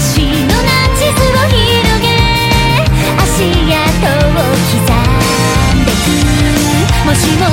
もしも